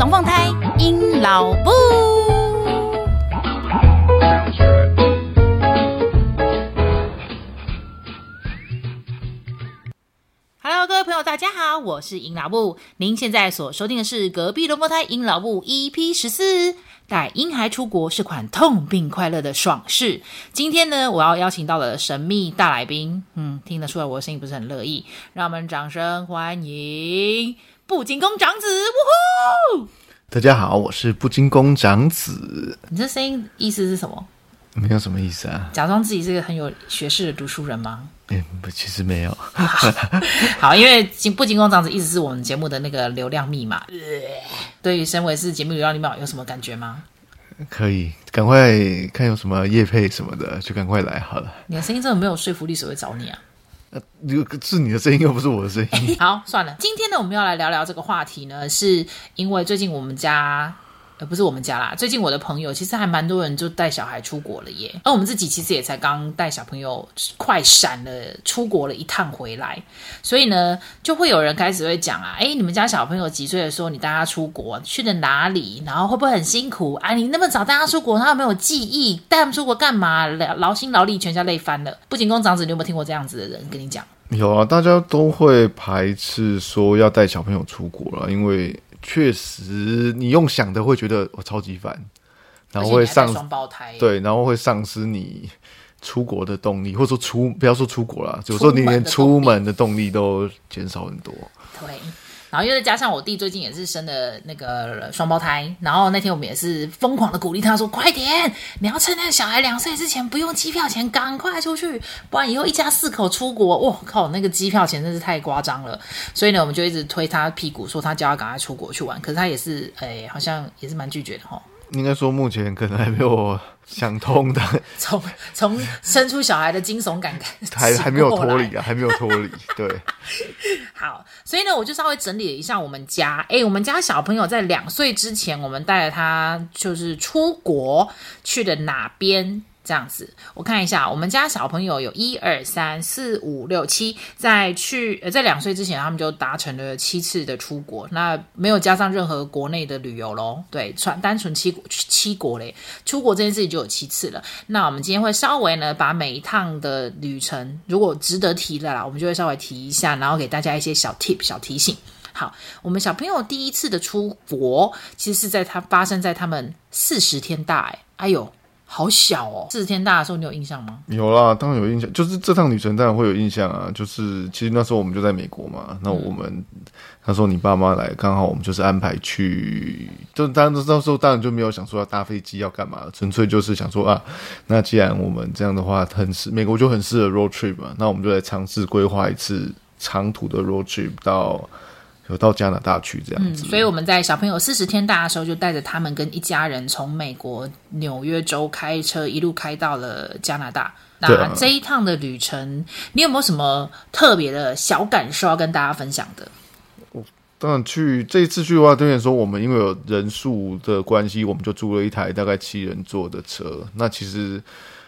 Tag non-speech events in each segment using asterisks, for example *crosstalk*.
龙凤胎，阴老布。Hello，各位朋友，大家好，我是阴老布。您现在所收听的是隔壁龙凤胎阴老布 EP 十四。带婴孩出国是款痛并快乐的爽事。今天呢，我要邀请到了神秘大来宾。嗯，听得出来我的声音不是很乐意，让我们掌声欢迎布金公长子。呜呼！大家好，我是布金公长子。你这声音意思是什么？没有什么意思啊。假装自己是个很有学识的读书人吗？嗯，不，其实没有。*laughs* 好，因为金布金公长子一直是我们节目的那个流量密码。对于身为是节目流量密码有什么感觉吗？可以，赶快看有什么叶配什么的，就赶快来好了。你的声音真的没有说服力，谁会找你啊？呃，是你的声音，又不是我的声音。*laughs* 好，算了，今天呢，我们要来聊聊这个话题呢，是因为最近我们家。呃，不是我们家啦。最近我的朋友其实还蛮多人就带小孩出国了耶。而我们自己其实也才刚带小朋友快闪了出国了一趟回来，所以呢，就会有人开始会讲啊，哎，你们家小朋友几岁的时候你带他出国去了哪里？然后会不会很辛苦？啊，你那么早带他出国，他有没有记忆？带他们出国干嘛？劳心劳力，全家累翻了。不仅公长子，你有没有听过这样子的人跟你讲？有啊，大家都会排斥说要带小朋友出国了，因为。确实，你用想的会觉得我超级烦，然后会丧双胞胎，对，然后会丧失你出国的动力，或者说出不要说出国了，有时候你连出门的动力都减少很多。对。然后又再加上我弟最近也是生了那个双胞胎，然后那天我们也是疯狂的鼓励他说：“快点，你要趁那个小孩两岁之前不用机票钱，赶快出去，不然以后一家四口出国，哇靠，那个机票钱真是太夸张了。”所以呢，我们就一直推他屁股，说他叫他赶快出国去玩，可是他也是，哎，好像也是蛮拒绝的哈。应该说，目前可能还没有 *laughs* 想通的。*laughs* 从从生出小孩的惊悚感 *laughs* 还还没有脱离啊，还没有脱离。*laughs* 对，好，所以呢，我就稍微整理了一下我们家。哎，我们家小朋友在两岁之前，我们带着他就是出国去的哪边？这样子，我看一下，我们家小朋友有一二三四五六七，在去呃在两岁之前，他们就达成了七次的出国，那没有加上任何国内的旅游喽。对，纯单纯七七国嘞，出国这件事情就有七次了。那我们今天会稍微呢，把每一趟的旅程，如果值得提的啦，我们就会稍微提一下，然后给大家一些小 tip 小提醒。好，我们小朋友第一次的出国，其实是在他发生在他们四十天大，哎，哎呦。好小哦！四十天大的时候，你有印象吗？有啦，当然有印象。就是这趟旅程当然会有印象啊。就是其实那时候我们就在美国嘛。那我们、嗯、那时候你爸妈来，刚好我们就是安排去。就当然那时候当然就没有想说要搭飞机要干嘛，纯粹就是想说啊，那既然我们这样的话很适美国就很适合 road trip 嘛，那我们就来尝试规划一次长途的 road trip 到。有到加拿大去这样子，嗯，所以我们在小朋友四十天大的时候，就带着他们跟一家人从美国纽约州开车一路开到了加拿大。那这一趟的旅程，你有没有什么特别的小感受要跟大家分享的？我当然去这一次去的话，对你说，我们因为有人数的关系，我们就租了一台大概七人座的车。那其实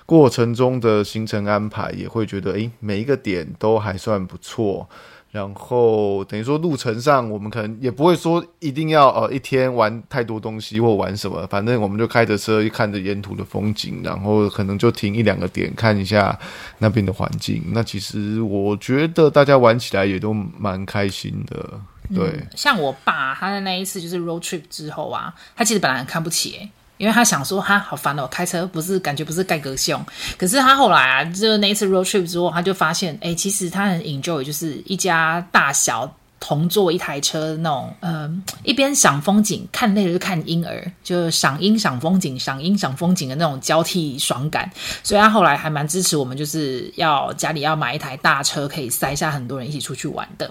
过程中的行程安排也会觉得，诶，每一个点都还算不错。然后等于说路程上，我们可能也不会说一定要呃一天玩太多东西或玩什么，反正我们就开着车，看着沿途的风景，然后可能就停一两个点看一下那边的环境。那其实我觉得大家玩起来也都蛮开心的。对，嗯、像我爸他的那一次就是 road trip 之后啊，他其实本来很看不起、欸因为他想说，哈，好烦哦，开车不是感觉不是盖格凶。可是他后来啊，就那一次 road trip 之后，他就发现，哎，其实他很 enjoy，就是一家大小。同坐一台车那种，呃，一边赏风景，看累了就看婴儿，就赏樱赏风景，赏樱赏风景的那种交替爽感。所以他后来还蛮支持我们，就是要家里要买一台大车，可以塞下很多人一起出去玩的。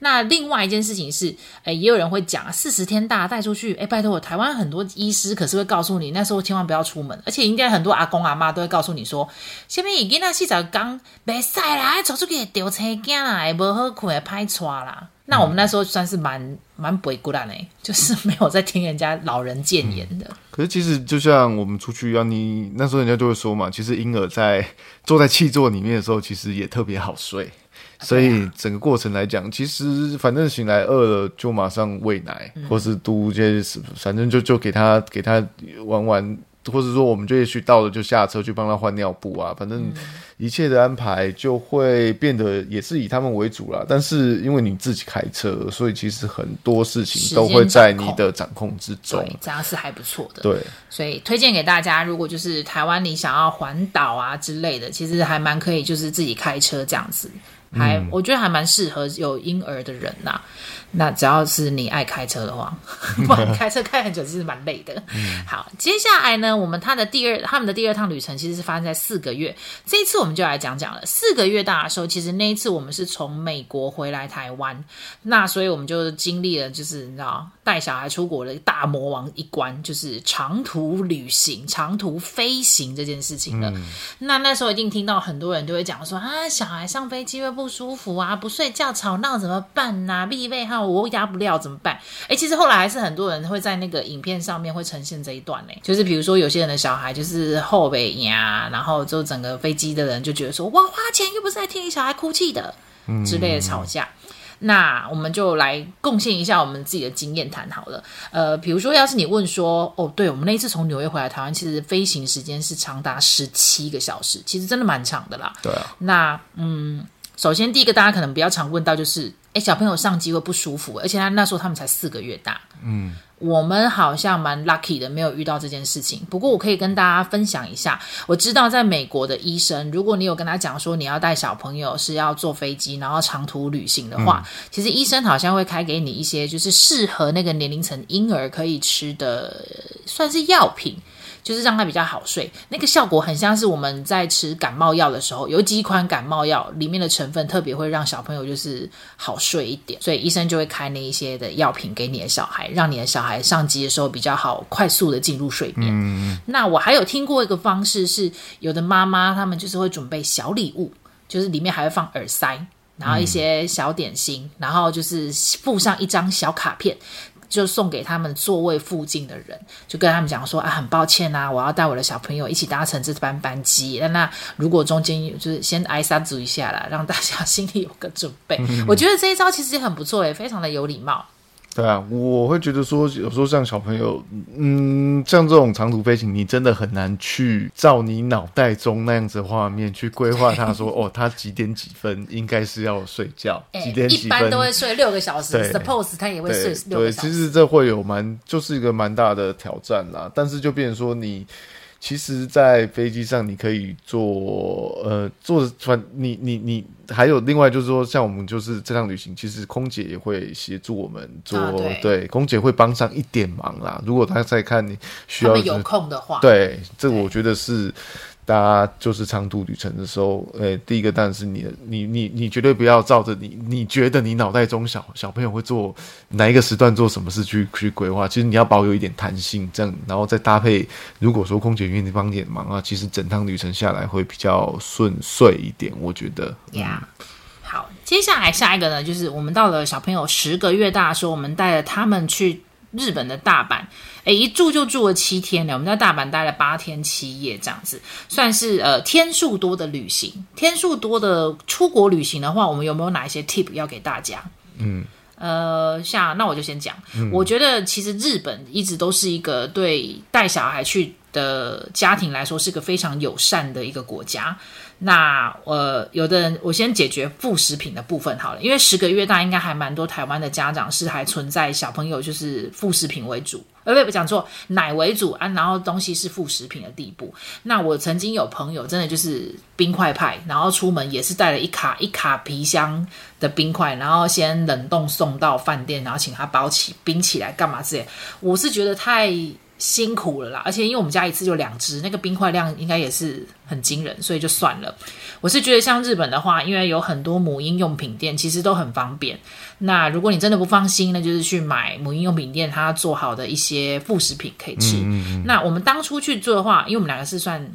那另外一件事情是，哎，也有人会讲，四十天大带出去，哎，拜托我，台湾很多医师可是会告诉你，那时候千万不要出门，而且应该很多阿公阿妈都会告诉你说，下面已经那洗澡缸别晒啦，走出去丢车惊啦，也不好看，拍抓啦。那我们那时候算是蛮蛮不孤单的，就是没有在听人家老人谏言的。可是其实就像我们出去一样，你那时候人家就会说嘛，其实婴儿在坐在气座里面的时候，其实也特别好睡。所以整个过程来讲，其实反正醒来饿了就马上喂奶，嗯、或是嘟反正就就给他给他玩玩。或者说，我们就也许到了就下车去帮他换尿布啊，反正一切的安排就会变得也是以他们为主啦。但是因为你自己开车，所以其实很多事情都会在你的掌控之中，对，这样是还不错的。对，所以推荐给大家，如果就是台湾你想要环岛啊之类的，其实还蛮可以，就是自己开车这样子。还、嗯、我觉得还蛮适合有婴儿的人呐、啊。那只要是你爱开车的话，*laughs* 不然开车开很久其实蛮累的。嗯、好，接下来呢，我们他的第二他们的第二趟旅程其实是发生在四个月。这一次我们就来讲讲了四个月大的时候，其实那一次我们是从美国回来台湾，那所以我们就经历了就是你知道带小孩出国的大魔王一关，就是长途旅行、长途飞行这件事情了。嗯、那那时候一定听到很多人都会讲说啊，小孩上飞机会不舒服啊，不睡觉吵闹怎么办呐、啊？必备哈，我压不了怎么办？哎，其实后来还是很多人会在那个影片上面会呈现这一段呢，就是比如说有些人的小孩就是后背呀，然后就整个飞机的人就觉得说，我花钱又不是在听你小孩哭泣的之类的吵架。嗯、那我们就来贡献一下我们自己的经验谈好了。呃，比如说要是你问说，哦，对，我们那一次从纽约回来台湾，其实飞行时间是长达十七个小时，其实真的蛮长的啦。对啊。那嗯。首先，第一个大家可能比较常问到就是，诶，小朋友上机会不舒服，而且他那时候他们才四个月大。嗯，我们好像蛮 lucky 的，没有遇到这件事情。不过我可以跟大家分享一下，我知道在美国的医生，如果你有跟他讲说你要带小朋友是要坐飞机，然后长途旅行的话，嗯、其实医生好像会开给你一些就是适合那个年龄层婴儿可以吃的，算是药品。就是让他比较好睡，那个效果很像是我们在吃感冒药的时候，有几款感冒药里面的成分特别会让小朋友就是好睡一点，所以医生就会开那一些的药品给你的小孩，让你的小孩上机的时候比较好，快速的进入睡眠。嗯。那我还有听过一个方式是，有的妈妈他们就是会准备小礼物，就是里面还会放耳塞，然后一些小点心，嗯。然后就是附上一张小卡片。就送给他们座位附近的人，就跟他们讲说啊，很抱歉啊，我要带我的小朋友一起搭乘这班班机。那那如果中间就是先挨三组一下啦，让大家心里有个准备。嗯、*laughs* 我觉得这一招其实也很不错诶，非常的有礼貌。对啊，我会觉得说，有时候像小朋友，嗯，像这种长途飞行，你真的很难去照你脑袋中那样子的画面去规划。他说，*laughs* 哦，他几点几分应该是要睡觉，欸、几点几分一般都会睡六个小时。Suppose 他也会睡六个小时。对，其实这会有蛮，就是一个蛮大的挑战啦。但是就变成说你。其实，在飞机上你可以坐，呃，坐船。你你你还有另外就是说，像我们就是这趟旅行，其实空姐也会协助我们做，啊、对，对，空姐会帮上一点忙啦。如果她在看你需要、就是，有空的话，对，这个我觉得是。大家就是长途旅程的时候，诶、第一个当然是你，你你你绝对不要照着你你觉得你脑袋中小小朋友会做哪一个时段做什么事去去规划，其实你要保有一点弹性，这样然后再搭配，如果说空姐愿意帮点忙啊，其实整趟旅程下来会比较顺遂一点，我觉得。呀、好，接下来下一个呢，就是我们到了小朋友十个月大的时候，我们带着他们去。日本的大阪，诶，一住就住了七天了。我们在大阪待了八天七夜，这样子算是呃天数多的旅行。天数多的出国旅行的话，我们有没有哪一些 tip 要给大家？嗯，呃，像那我就先讲。嗯，我觉得其实日本一直都是一个对带小孩去的家庭来说是个非常友善的一个国家。那呃，有的人我先解决副食品的部分好了，因为十个月大应该还蛮多台湾的家长是还存在小朋友就是副食品为主，呃，不不讲错，奶为主啊，然后东西是副食品的地步。那我曾经有朋友真的就是冰块派，然后出门也是带了一卡一卡皮箱的冰块，然后先冷冻送到饭店，然后请他包起冰起来干嘛之类。我是觉得太。*laughs* 辛苦了啦，而且因为我们家一次就两只，那个冰块量应该也是很惊人，所以就算了。我是觉得像日本的话，因为有很多母婴用品店，其实都很方便。那如果你真的不放心，那就是去买母婴用品店它做好的一些副食品可以吃。嗯嗯嗯。那我们当初去做的话，因为我们两个是算。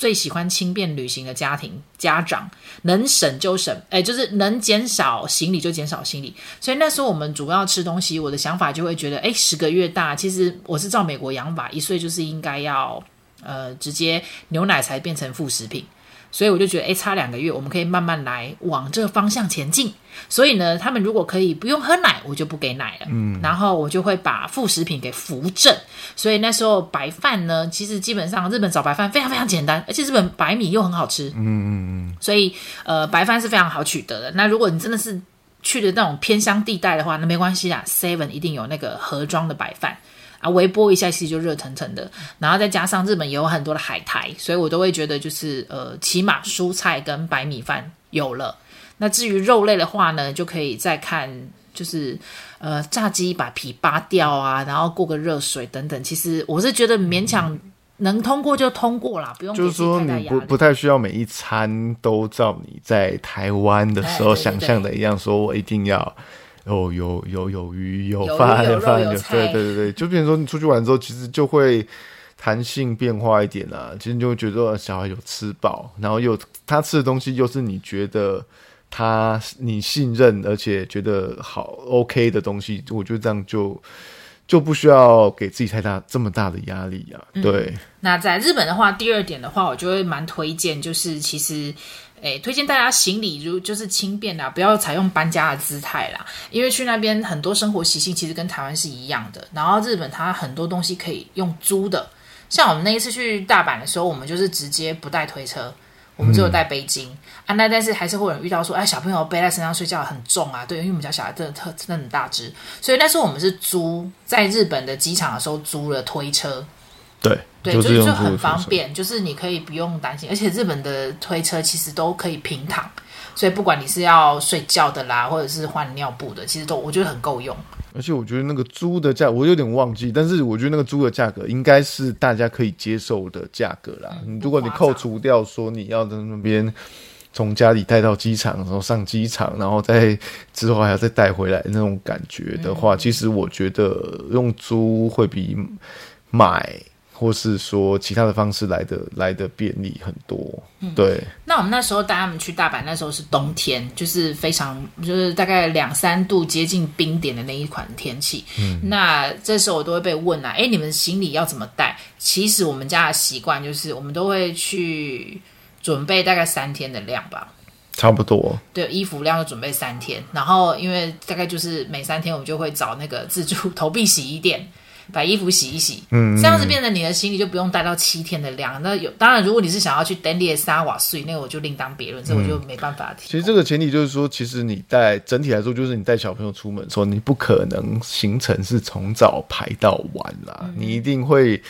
最喜欢轻便旅行的家庭家长，能省就省，哎，就是能减少行李就减少行李。所以那时候我们主要吃东西，我的想法就会觉得，哎，十个月大，其实我是照美国养法，一岁就是应该要，呃，直接牛奶才变成副食品。所以我就觉得，诶，差两个月，我们可以慢慢来往这个方向前进。所以呢，他们如果可以不用喝奶，我就不给奶了。嗯，然后我就会把副食品给扶正。所以那时候白饭呢，其实基本上日本找白饭非常非常简单，而且日本白米又很好吃。嗯嗯嗯。所以呃，白饭是非常好取得的。那如果你真的是去的那种偏乡地带的话，那没关系啦，Seven 一定有那个盒装的白饭。啊，微波一下其实就热腾腾的，然后再加上日本也有很多的海苔，所以我都会觉得就是呃，起码蔬菜跟白米饭有了。那至于肉类的话呢，就可以再看就是呃，炸鸡把皮扒掉啊，然后过个热水等等。其实我是觉得勉强能通过就通过啦，不用就是说你不不太需要每一餐都照你在台湾的时候想象的一样，说我一定要。哦，有有有鱼有饭有饭有对对对对，就比如说你出去玩之后，其实就会弹性变化一点啊。其实你就会觉得小孩有吃饱，然后又他吃的东西又是你觉得他你信任而且觉得好 OK 的东西，我觉得这样就就不需要给自己太大这么大的压力啊。对、嗯。那在日本的话，第二点的话，我就会蛮推荐，就是其实。哎，推荐大家行李如就是轻便啦，不要采用搬家的姿态啦。因为去那边很多生活习性其实跟台湾是一样的。然后日本它很多东西可以用租的，像我们那一次去大阪的时候，我们就是直接不带推车，我们只有带背巾、嗯、啊。那但是还是会有人遇到说，哎，小朋友背在身上睡觉很重啊。对，因为我们家小孩真的特真的很大只，所以那时候我们是租在日本的机场的时候租了推车。对。对，就是就很方便，就是你可以不用担心，而且日本的推车其实都可以平躺，所以不管你是要睡觉的啦，或者是换尿布的，其实都我觉得很够用。而且我觉得那个租的价，我有点忘记，但是我觉得那个租的价格应该是大家可以接受的价格啦。嗯，如果你扣除掉说你要在那边从家里带到机场，然后上机场，然后再之后还要再带回来那种感觉的话，嗯，其实我觉得用租会比买。或是说其他的方式来的来的便利很多，嗯，对。那我们那时候带他们去大阪，那时候是冬天，就是非常就是大概两三度接近冰点的那一款天气。嗯，那这时候我都会被问啊，哎，你们行李要怎么带？其实我们家的习惯就是，我们都会去准备大概三天的量吧，差不多。对，衣服量就准备三天，然后因为大概就是每三天我们就会找那个自助投币洗衣店。把衣服洗一洗，嗯，这样子变成你的行李就不用带到七天的量。那有当然，如果你是想要去登列沙瓦税，那我就另当别论，这我就没办法提。其实这个前提就是说，其实你带整体来说，就是你带小朋友出门的时候，你不可能行程是从早排到晚啦，嗯，你一定会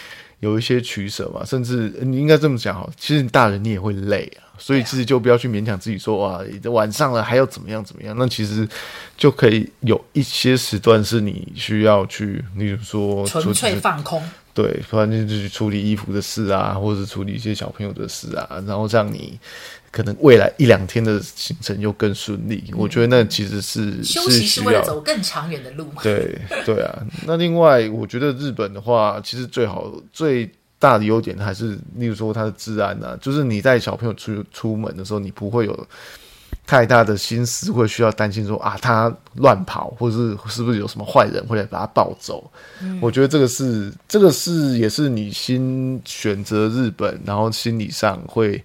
有一些取舍嘛，甚至你应该这么讲哈，其实你大人你也会累啊。所以其实就不要去勉强自己说哇，晚上了还要怎么样怎么样？那其实就可以有一些时段是你需要去，例如说纯粹放空，对，不然就去处理衣服的事啊，或者是处理一些小朋友的事啊，然后让你可能未来一两天的行程又更顺利。嗯。我觉得那其实是休息是为了走更长远的路。对对啊，那另外我觉得日本的话，其实最好最。大的优点还是，例如说它的治安啊，就是你带小朋友出出门的时候，你不会有太大的心思，会需要担心说啊，他乱跑，或者是是不是有什么坏人会来把他抱走。嗯。我觉得这个是，这个是也是你新选择日本，然后心理上会。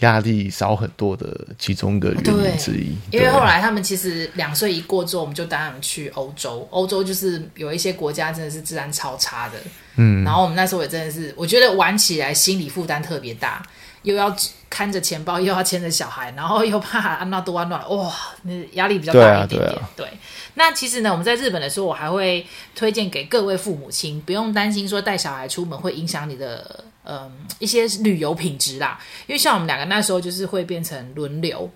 压力少很多的其中一个原因之一，因为后来他们其实两岁一过之后，我们就带他们去欧洲。欧洲就是有一些国家真的是治安超差的，嗯，然后我们那时候也真的是，我觉得玩起来心理负担特别大，又要看着钱包，又要牵着小孩，然后又怕安娜多安娜，哇，那压力比较大一点点。对啊，对啊，对。那其实呢，我们在日本的时候，我还会推荐给各位父母亲，不用担心说带小孩出门会影响你的。嗯，一些旅游品质啦，因为像我们两个那时候就是会变成轮流，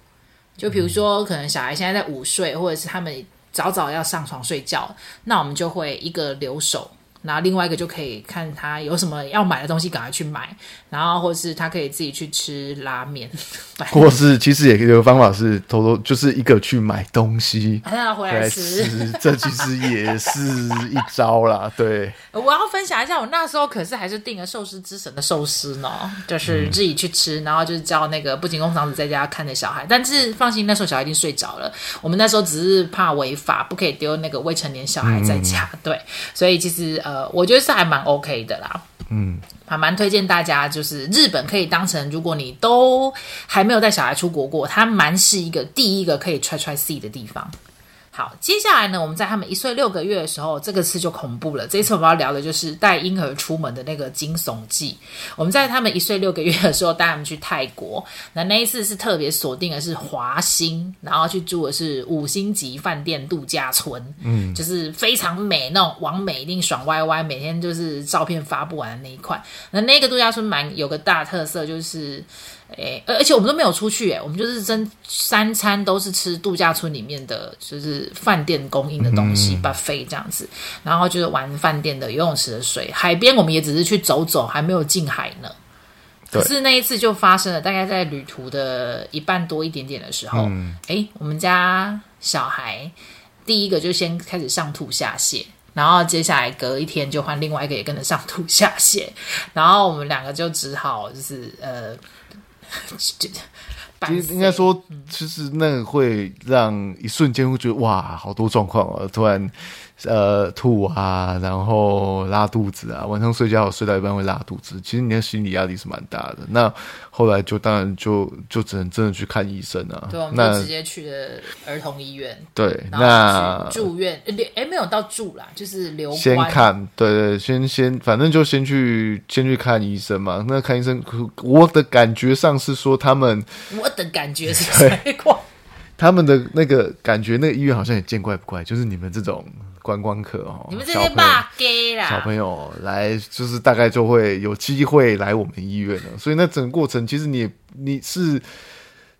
就比如说可能小孩现在在午睡，或者是他们早早要上床睡觉，那我们就会一个留守。然后另外一个就可以看他有什么要买的东西，赶快去买。然后或是他可以自己去吃拉面，*laughs* 或是其实也有个方法是偷偷就是一个去买东西，然后回来吃。这其实也是一招啦。对，我要分享一下，我那时候可是还是订了寿司之神的寿司呢，就是自己去吃，然后就是叫那个不仅工厂子在家看着小孩，但是放心，那时候小孩已经睡着了。我们那时候只是怕违法，不可以丢那个未成年小孩在家。嗯、对，所以其实。呃，我觉得是还蛮 OK 的啦。嗯，还蛮推荐大家，就是日本可以当成，如果你都还没有带小孩出国过，它蛮是一个第一个可以 try try see 的地方。好，接下来呢，我们在他们一岁六个月的时候，这个次就恐怖了。这一次我们要聊的就是带婴儿出门的那个惊悚记。我们在他们一岁六个月的时候带他们去泰国，那那一次是特别锁定的是华欣，然后去住的是五星级饭店度假村，嗯，就是非常美那种，完美一定爽歪歪，每天就是照片发不完的那一块。那那个度假村蛮有个大特色就是。哎，而且我们都没有出去，哎，我们就是真三餐都是吃度假村里面的，就是饭店供应的东西，buffet 这样子，然后就是玩饭店的游泳池的水，海边我们也只是去走走，还没有进海呢。可是那一次就发生了，大概在旅途的一半多一点点的时候，哎、嗯，我们家小孩第一个就先开始上吐下泻，然后接下来隔一天就换另外一个也跟着上吐下泻，然后我们两个就只好就是呃。*laughs* 其实应该说，其实那个会让一瞬间会觉得哇，好多状况啊，突然。呃，吐啊，然后拉肚子啊，晚上睡觉睡到一半会拉肚子，其实你的心理压力是蛮大的。那后来就当然就就只能真的去看医生啊。对，我们就直接去了儿童医院。对，那住院留哎没有到住啦，就是留先看，对对，先先反正就先去先去看医生嘛。那看医生，我的感觉上是说他们，我的感觉是谁他们的那个感觉，那个医院好像也见怪不怪，就是你们这种。观光客哦，你们这些霸 gay 啦，小朋友来就是大概就会有机会来我们医院了，所以那整个过程其实你你是，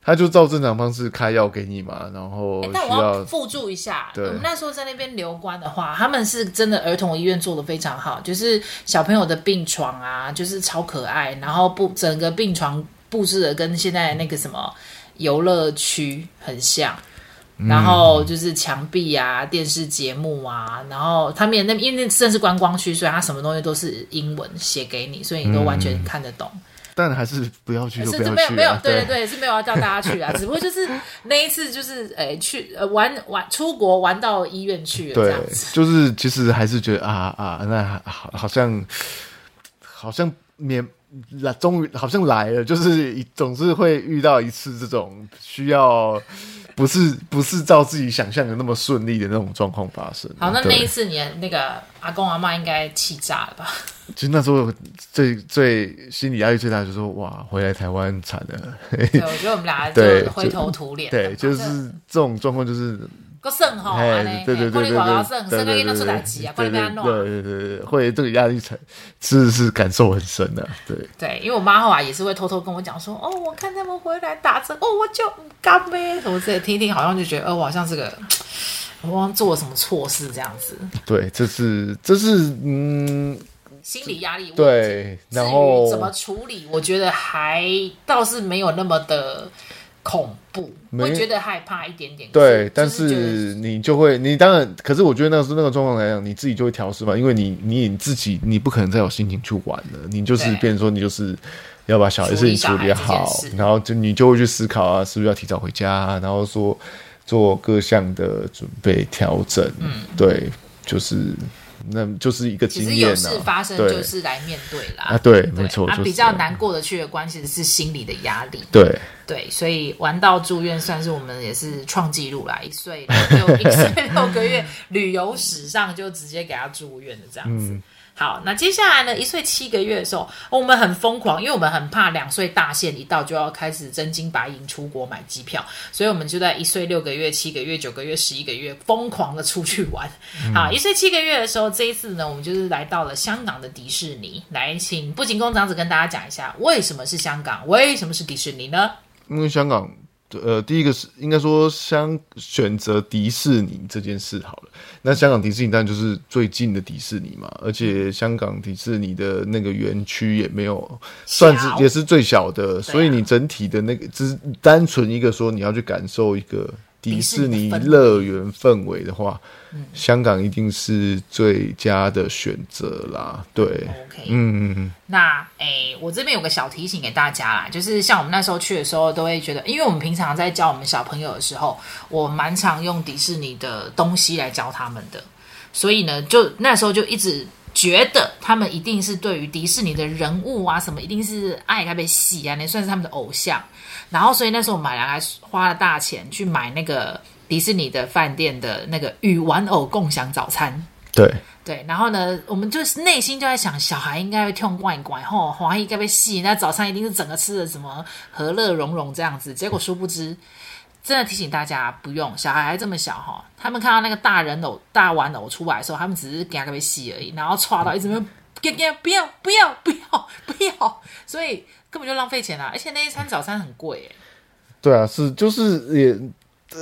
他就照正常方式开药给你嘛，然后但我要附注一下，我们那时候在那边留观的话，他们是真的儿童医院做的非常好，就是小朋友的病床啊，就是超可爱，然后布整个病床布置的跟现在那个什么游乐区很像。然后就是墙壁啊、电视节目啊，然后他们那因为那正是观光区，所以它什么东西都是英文写给你，所以你都完全看得懂。嗯、但还是不要去，是就没有没有，对对对，是没有要叫大家去啊，*laughs* 只不过就是那一次就是诶去呃玩玩出国玩到医院去了，这样子。对，就是其实还是觉得啊啊，那好好像好像免来，终于好像来了，就是总是会遇到一次这种需要。不是不是照自己想象的那么顺利的那种状况发生。好，那那一次你那个阿公阿妈应该气炸了吧？*laughs* 其实那时候最最心理压力最大就是说，哇，回来台湾惨了。对，我觉得我们俩就灰头土脸。对，就是这种状况就是。个肾哈，对对对对对，肾肾个月都出来急啊，快点给他弄。对对对对，会这个压力才是是感受很深的，对。对，因为我妈后来也是会偷偷跟我讲说，哦，我看他们回来打针，哦，我就干呗，什么之类，听一听好像就觉得，哦，我好像是个，*tsk* 我忘做了什么错事这样子。对，这是这是嗯，心理压力。对，然后怎么处理？我觉得还倒是没有那么的。恐怖，会觉得害怕一点点。对，但是你就会，你当然，可是我觉得那个是那个状况来讲，你自己就会调试嘛，因为你你你自己，你不可能再有心情去玩了，你就是变成说，你就是要把小孩事情处理好，然后就你就会去思考啊，是不是要提早回家，啊，然后说做各项的准备调整。嗯，对，就是。那就是一个经验、啊、其实有事发生就是来面对啦。啊，对，没错。啊，比较难过得去的关系是心理的压力。对对，所以玩到住院算是我们也是创纪录啦，一岁六一岁六个月旅游史上就直接给他住院的这样子。嗯好，那接下来呢？一岁七个月的时候，我们很疯狂，因为我们很怕两岁大限一到就要开始真金白银出国买机票，所以我们就在一岁六个月、七个月、九个月、十一个月疯狂的出去玩。嗯、好，一岁七个月的时候，这一次呢，我们就是来到了香港的迪士尼，来请步行宫长子跟大家讲一下，为什么是香港，为什么是迪士尼呢？因为香港。呃，第一个是应该说，香选择迪士尼这件事好了。那香港迪士尼当然就是最近的迪士尼嘛，而且香港迪士尼的那个园区也没有算是也是最小的，所以你整体的那个只是单纯一个说你要去感受一个。迪士尼乐园氛围的话，嗯、香港一定是最佳的选择啦。对，OK，嗯嗯。那诶、欸，我这边有个小提醒给大家啦，就是像我们那时候去的时候，都会觉得，因为我们平常在教我们小朋友的时候，我蛮常用迪士尼的东西来教他们的，所以呢，就那时候就一直觉得他们一定是对于迪士尼的人物啊什么，一定是爱他被喜啊，那算是他们的偶像。然后，所以那时候我们俩还花了大钱去买那个迪士尼的饭店的那个与玩偶共享早餐。对对，然后呢，我们就是内心就在想，小孩应该会痛怪怪，吼，华裔该被戏，那早餐一定是整个吃的什么和乐融融这样子。结果殊不知。真的提醒大家，不用小孩还这么小哈，他们看到那个大人偶、大玩偶出来的时候，他们只是给他个被戏而已，然后歘到一直没有，不要不要 *laughs* 不要不要，所以根本就浪费钱啊！而且那一餐早餐很贵欸。对啊，是就是也，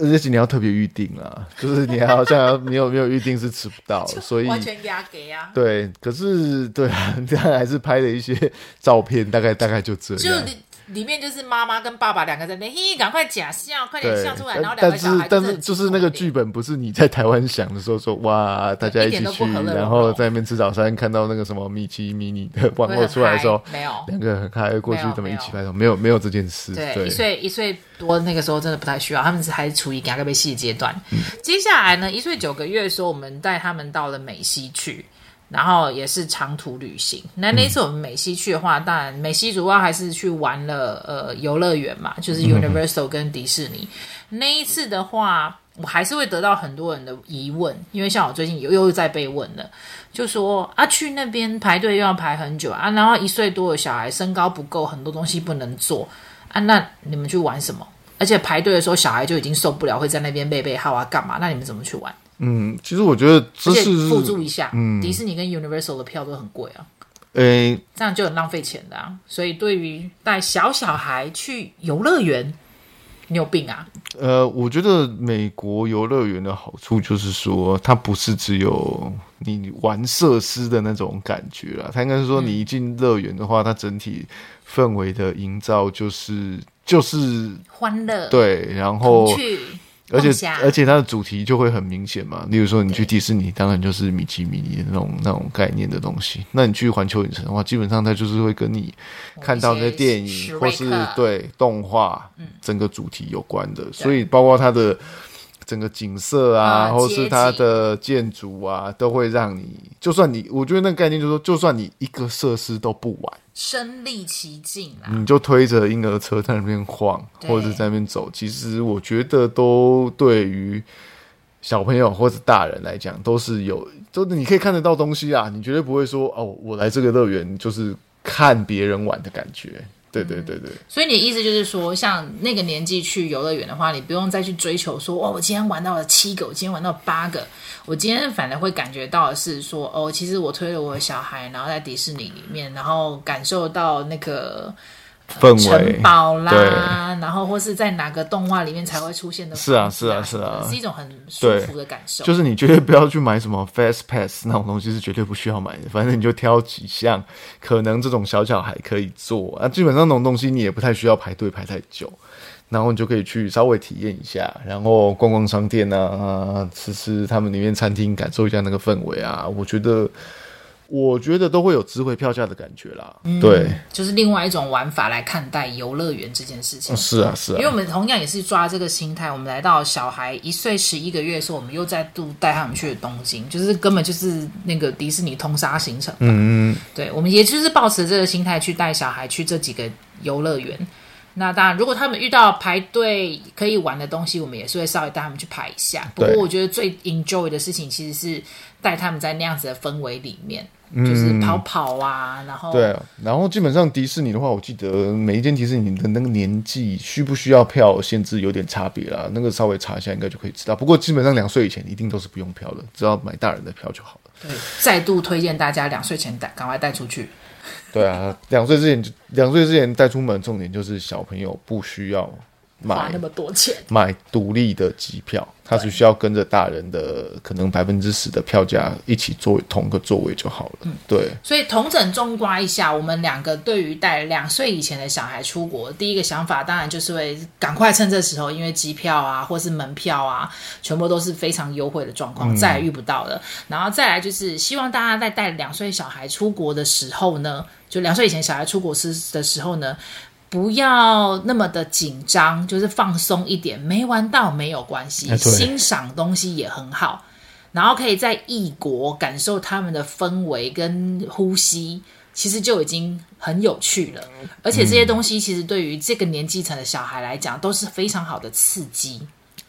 而且你要特别预定啦，就是你好像没有没有预定是吃不到，*laughs* 所以完全给他给啊。对，可是对啊，*laughs* 这样还是拍了一些照片，大概大概就这样。就里面就是妈妈跟爸爸两个在那边，嘿，赶快假笑，快点笑出来。然后两个小孩，但是就是那个剧本不是你在台湾想的时候说，哇，大家一起去，然后在那边吃早餐，看到那个什么米奇、迷你的玩偶出来的时候，没有两个很嗨过去，怎么一起拍照？没有，没有这件事。对，一岁一岁多那个时候真的不太需要，他们是还是处于给他个被戏的阶段。接下来呢，一岁九个月的时候，我们带他们到了美西去。然后也是长途旅行。那那次我们美西去的话，嗯、当然美西主要还是去玩了呃游乐园嘛，就是 Universal 跟迪士尼。嗯、那一次的话，我还是会得到很多人的疑问，因为像我最近又又在被问了，就说啊去那边排队又要排很久啊，然后一岁多的小孩身高不够，很多东西不能做啊，那你们去玩什么？而且排队的时候小孩就已经受不了，会在那边背背号啊干嘛？那你们怎么去玩？嗯，其实我觉得这是辅助一下，嗯，迪士尼跟 Universal 的票都很贵啊，诶、欸，这样就很浪费钱的啊。所以对于带小小孩去游乐园，你有病啊？呃，我觉得美国游乐园的好处就是说，它不是只有你玩设施的那种感觉啦，它应该是说你一进乐园的话，嗯、它整体氛围的营造就是就是欢乐，对，然后去。而且而且它的主题就会很明显嘛，例如说你去迪士尼，当然就是米奇米妮的那种那种概念的东西。那你去环球影城的话，基本上它就是会跟你看到的电影或是对动画整个主题有关的，所以包括它的整个景色啊，或是它的建筑啊，都会让你，就算你，我觉得那个概念就是说，就算你一个设施都不玩。身历其境啊！你就推着婴儿车在那边晃，或者是在那边走。其实我觉得都对于小朋友或者大人来讲都是有，就你可以看得到东西啊。你绝对不会说哦，我来这个乐园就是看别人玩的感觉。对对对对，所以你的意思就是说，像那个年纪去游乐园的话，你不用再去追求说，哦，我今天玩到了七个，我今天玩到八个，我今天反而会感觉到是说，哦，其实我推了我的小孩，然后在迪士尼里面，然后感受到那个。氛围，城堡啦，然后或是在哪个动画里面才会出现的？是啊，是啊，是啊，是一种很舒服的感受。就是你绝对不要去买什么 Fast Pass 那种东西，是绝对不需要买的。反正你就挑几项，可能这种小小孩可以做啊。基本上那种东西你也不太需要排队排太久，然后你就可以去稍微体验一下，然后逛逛商店啊，吃吃他们里面餐厅，感受一下那个氛围啊。我觉得。我觉得都会有值回票价的感觉啦，嗯、对，就是另外一种玩法来看待游乐园这件事情。哦、是啊，是啊，因为我们同样也是抓这个心态，我们来到小孩一岁十一个月的时候，我们又再度带他们去了东京，就是根本就是那个迪士尼通杀行程。嗯嗯，对，我们也就是抱持这个心态去带小孩去这几个游乐园。那当然，如果他们遇到排队可以玩的东西，我们也是会稍微带他们去排一下。不过，我觉得最 enjoy 的事情其实是带他们在那样子的氛围里面。就是跑跑啊，嗯、然后对，然后基本上迪士尼的话，我记得每一间迪士尼的那个年纪需不需要票限制有点差别啦，那个稍微查一下应该就可以知道。不过基本上两岁以前一定都是不用票的，只要买大人的票就好了。对，再度推荐大家两岁前带，赶快带出去。对啊，两岁之前，两岁之前带出门，重点就是小朋友不需要。花那么多钱买独立的机票，他只需要跟着大人的可能百分之十的票价一起坐同个座位就好了。嗯，对。所以同整中刮一下，我们两个对于带两岁以前的小孩出国，第一个想法当然就是会赶快趁这时候，因为机票啊或是门票啊，全部都是非常优惠的状况，再也遇不到了。嗯、然后再来就是希望大家在带两岁小孩出国的时候呢，就两岁以前小孩出国时的时候呢。不要那么的紧张，就是放松一点，没玩到没有关系，欣赏东西也很好。然后可以在异国感受他们的氛围跟呼吸，其实就已经很有趣了。而且这些东西其实对于这个年纪层的小孩来讲，都是非常好的刺激。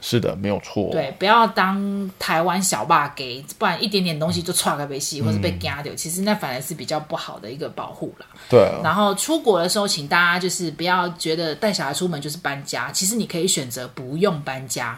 是的，没有错。对，不要当台湾小霸给，不然一点点东西就踹个被戏，或者被夹掉，其实那反而是比较不好的一个保护啦。对啊。然后出国的时候，请大家就是不要觉得带小孩出门就是搬家，其实你可以选择不用搬家。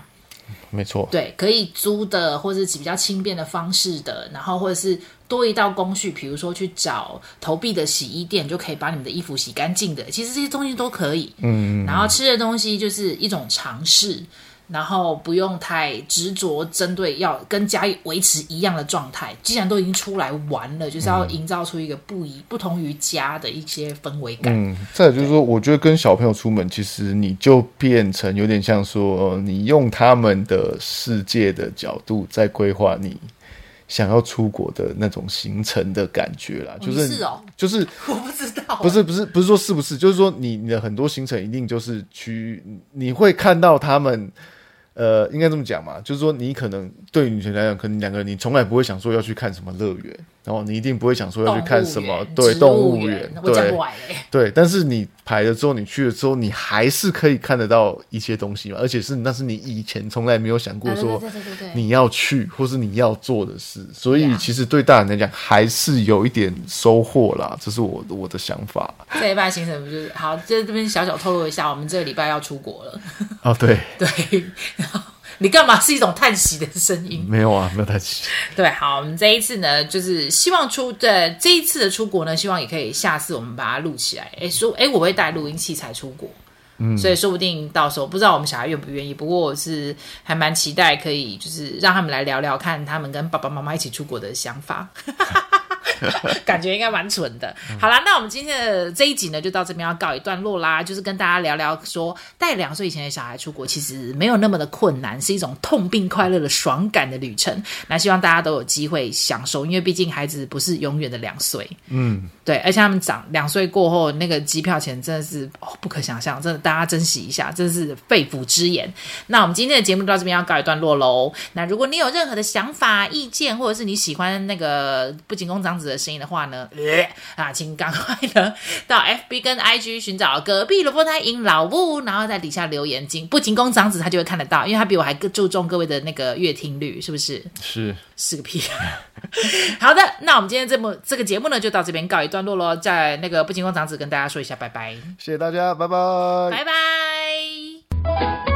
没错。对，可以租的，或者是比较轻便的方式的，然后或者是多一道工序，比如说去找投币的洗衣店，就可以把你们的衣服洗干净的。其实这些东西都可以。嗯。然后吃的东西就是一种尝试。然后不用太执着，针对要跟家维持一样的状态。既然都已经出来玩了，就是要营造出一个不一、不同于家的一些氛围感。嗯，再就是说，我觉得跟小朋友出门，其实你就变成有点像说，你用他们的世界的角度在规划你想要出国的那种行程的感觉啦。就是，是哦，就是 *laughs* 我不知道，不是不是不是说是不是，就是说你你的很多行程一定就是去，你会看到他们。呃，应该这么讲嘛，就是说你可能对女生来讲，可能两个人你从来不会想说要去看什么乐园。然后你一定不会想说要去看什么，对，动物园，对，对，但是你排了之后，你去了之后，你还是可以看得到一些东西嘛，而且是那是你以前从来没有想过说你要去或是你要做的事，所以其实对大人来讲还是有一点收获啦，这是我我的想法。这一半行程不是好，就这边小小透露一下，我们这个礼拜要出国了。哦，对 *laughs* 对。然后你干嘛是一种叹息的声音？没有啊，没有叹息。对，好，我们这一次呢，就是希望出的这一次的出国呢，希望也可以下次我们把它录起来。哎，说哎，我会带录音器材出国，嗯，所以说不定到时候不知道我们小孩愿不愿意。不过我是还蛮期待可以，就是让他们来聊聊看他们跟爸爸妈妈一起出国的想法。*laughs* 感觉应该蛮蠢的。好啦，那我们今天的这一集呢，就到这边要告一段落啦。就是跟大家聊聊说，带两岁以前的小孩出国，其实没有那么的困难，是一种痛并快乐的爽感的旅程。那希望大家都有机会享受，因为毕竟孩子不是永远的两岁。嗯，对，而且他们长两岁过后，那个机票钱真的是哦不可想象，真的大家珍惜一下，真的是肺腑之言。那我们今天的节目到这边要告一段落喽。那如果你有任何的想法、意见，或者是你喜欢那个不仅工长子的声音的话呢，呃、啊，请赶快呢 *laughs* 到 FB 跟 IG 寻找隔壁萝卜胎 in 老屋，然后在底下留言，进不仅工长子他就会看得到，因为他比我还更注重各位的那个阅听率，是不是？是是个屁。*laughs* 好的，那我们今天这么这个节目呢，就到这边告一段落喽。在那个不仅工长子跟大家说一下拜拜，谢谢大家，拜拜，拜拜。